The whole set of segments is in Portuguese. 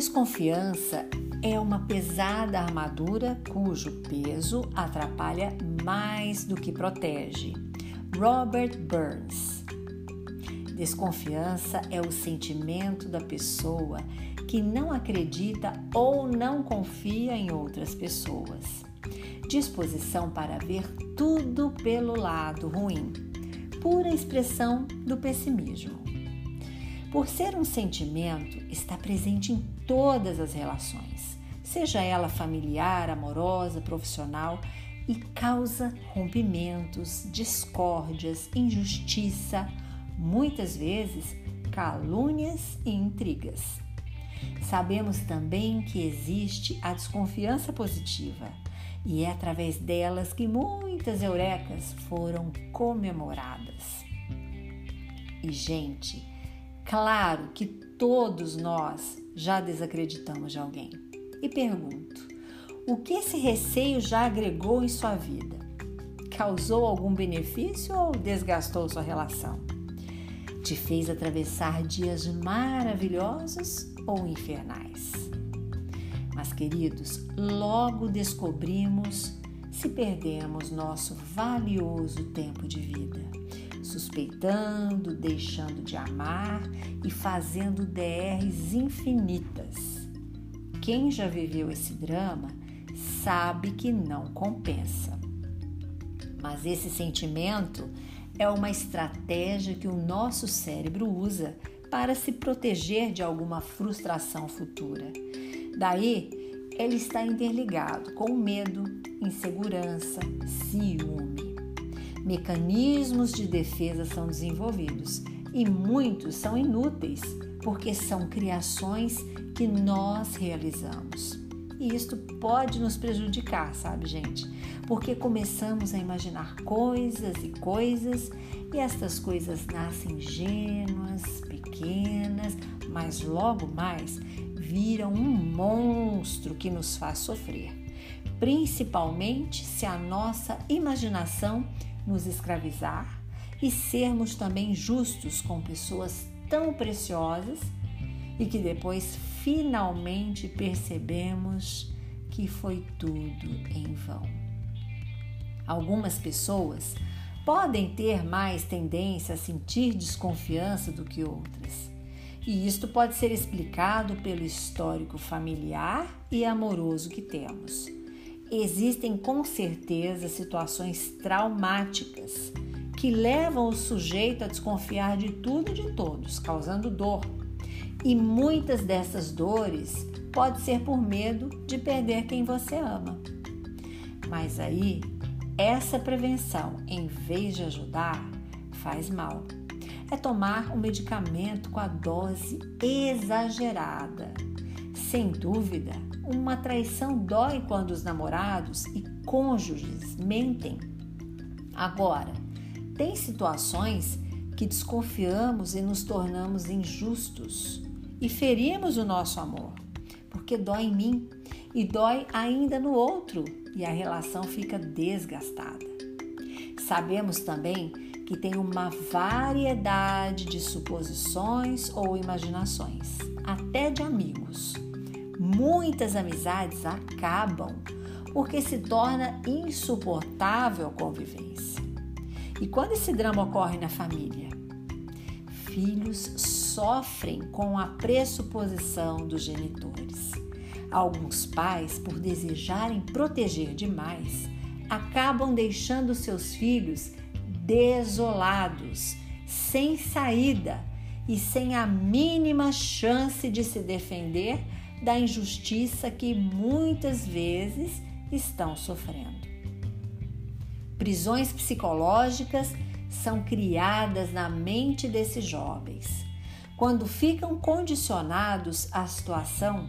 desconfiança é uma pesada armadura cujo peso atrapalha mais do que protege. Robert Burns. Desconfiança é o sentimento da pessoa que não acredita ou não confia em outras pessoas. Disposição para ver tudo pelo lado ruim, pura expressão do pessimismo. Por ser um sentimento, está presente em todas as relações, seja ela familiar, amorosa, profissional, e causa rompimentos, discórdias, injustiça, muitas vezes calúnias e intrigas. Sabemos também que existe a desconfiança positiva e é através delas que muitas eurecas foram comemoradas. E, gente, claro que todos nós já desacreditamos de alguém. E pergunto: o que esse receio já agregou em sua vida? Causou algum benefício ou desgastou sua relação? Te fez atravessar dias maravilhosos ou infernais? Mas, queridos, logo descobrimos se perdemos nosso valioso tempo de vida, suspeitando, deixando de amar e fazendo DRs infinitas. Quem já viveu esse drama sabe que não compensa. Mas esse sentimento é uma estratégia que o nosso cérebro usa para se proteger de alguma frustração futura. Daí, ele está interligado com medo, insegurança, ciúme. Mecanismos de defesa são desenvolvidos e muitos são inúteis porque são criações que nós realizamos. E isto pode nos prejudicar, sabe, gente? Porque começamos a imaginar coisas e coisas e estas coisas nascem ingênuas, pequenas, mas logo mais viram um monstro que nos faz sofrer, principalmente se a nossa imaginação nos escravizar e sermos também justos com pessoas tão preciosas e que depois finalmente percebemos que foi tudo em vão. Algumas pessoas podem ter mais tendência a sentir desconfiança do que outras. E isto pode ser explicado pelo histórico familiar e amoroso que temos. Existem com certeza situações traumáticas que levam o sujeito a desconfiar de tudo e de todos, causando dor. E muitas dessas dores pode ser por medo de perder quem você ama. Mas aí, essa prevenção, em vez de ajudar, faz mal é tomar um medicamento com a dose exagerada. Sem dúvida, uma traição dói quando os namorados e cônjuges mentem. Agora, tem situações que desconfiamos e nos tornamos injustos e ferimos o nosso amor, porque dói em mim e dói ainda no outro e a relação fica desgastada. Sabemos também que tem uma variedade de suposições ou imaginações, até de amigos. Muitas amizades acabam porque se torna insuportável a convivência. E quando esse drama ocorre na família? Filhos sofrem com a pressuposição dos genitores. Alguns pais, por desejarem proteger demais, acabam deixando seus filhos desolados, sem saída e sem a mínima chance de se defender da injustiça que muitas vezes estão sofrendo. Prisões psicológicas são criadas na mente desses jovens. Quando ficam condicionados à situação,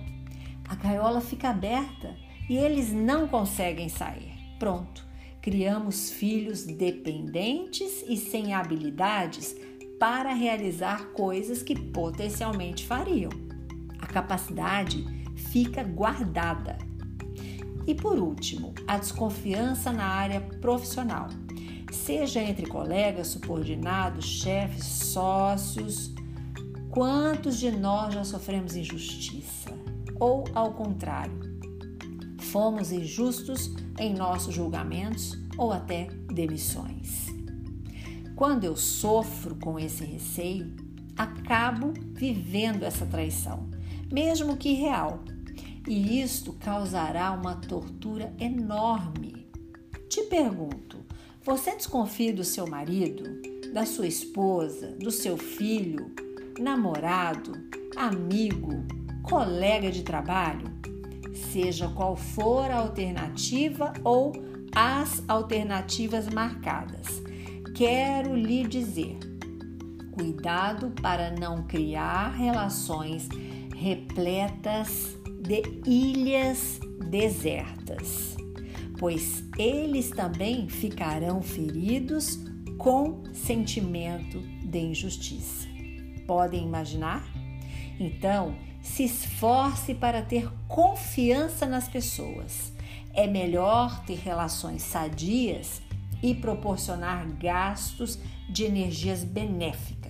a gaiola fica aberta e eles não conseguem sair. Pronto, criamos filhos dependentes e sem habilidades para realizar coisas que potencialmente fariam. A capacidade fica guardada. E por último, a desconfiança na área profissional, seja entre colegas, subordinados, chefes, sócios. Quantos de nós já sofremos injustiça? ou ao contrário? Fomos injustos em nossos julgamentos ou até demissões? Quando eu sofro com esse receio, acabo vivendo essa traição, mesmo que real, e isto causará uma tortura enorme. Te pergunto: você desconfia do seu marido, da sua esposa, do seu filho, namorado, amigo, colega de trabalho? Seja qual for a alternativa ou as alternativas marcadas quero lhe dizer: cuidado para não criar relações repletas de ilhas desertas, pois eles também ficarão feridos com sentimento de injustiça. Podem imaginar? Então, se esforce para ter confiança nas pessoas. É melhor ter relações sadias e proporcionar gastos de energias benéficas.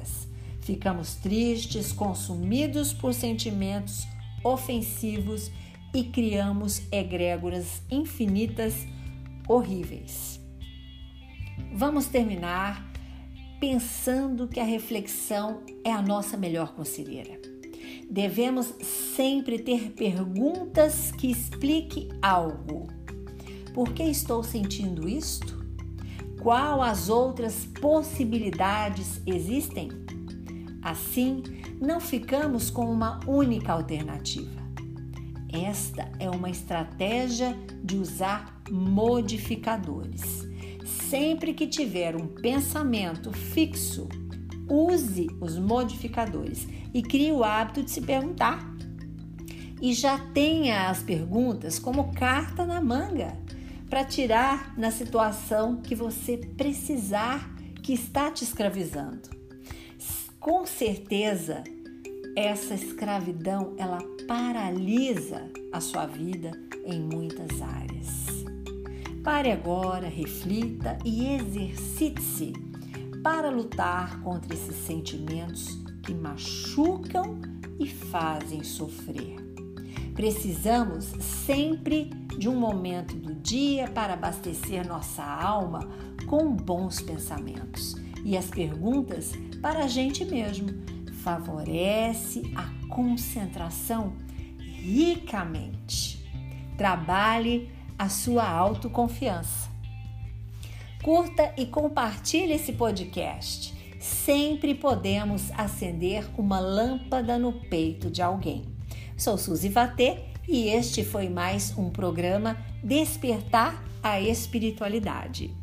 Ficamos tristes, consumidos por sentimentos ofensivos e criamos egrégoras infinitas horríveis. Vamos terminar pensando que a reflexão é a nossa melhor conselheira. Devemos sempre ter perguntas que expliquem algo. Por que estou sentindo isto? qual as outras possibilidades existem? Assim, não ficamos com uma única alternativa. Esta é uma estratégia de usar modificadores. Sempre que tiver um pensamento fixo, use os modificadores e crie o hábito de se perguntar. E já tenha as perguntas como carta na manga para tirar na situação que você precisar que está te escravizando. Com certeza, essa escravidão ela paralisa a sua vida em muitas áreas. Pare agora, reflita e exercite-se para lutar contra esses sentimentos que machucam e fazem sofrer. Precisamos sempre de um momento do dia para abastecer nossa alma com bons pensamentos. E as perguntas para a gente mesmo favorece a concentração ricamente. Trabalhe a sua autoconfiança. Curta e compartilhe esse podcast. Sempre podemos acender uma lâmpada no peito de alguém. Sou Suzy Vatê e este foi mais um programa Despertar a Espiritualidade.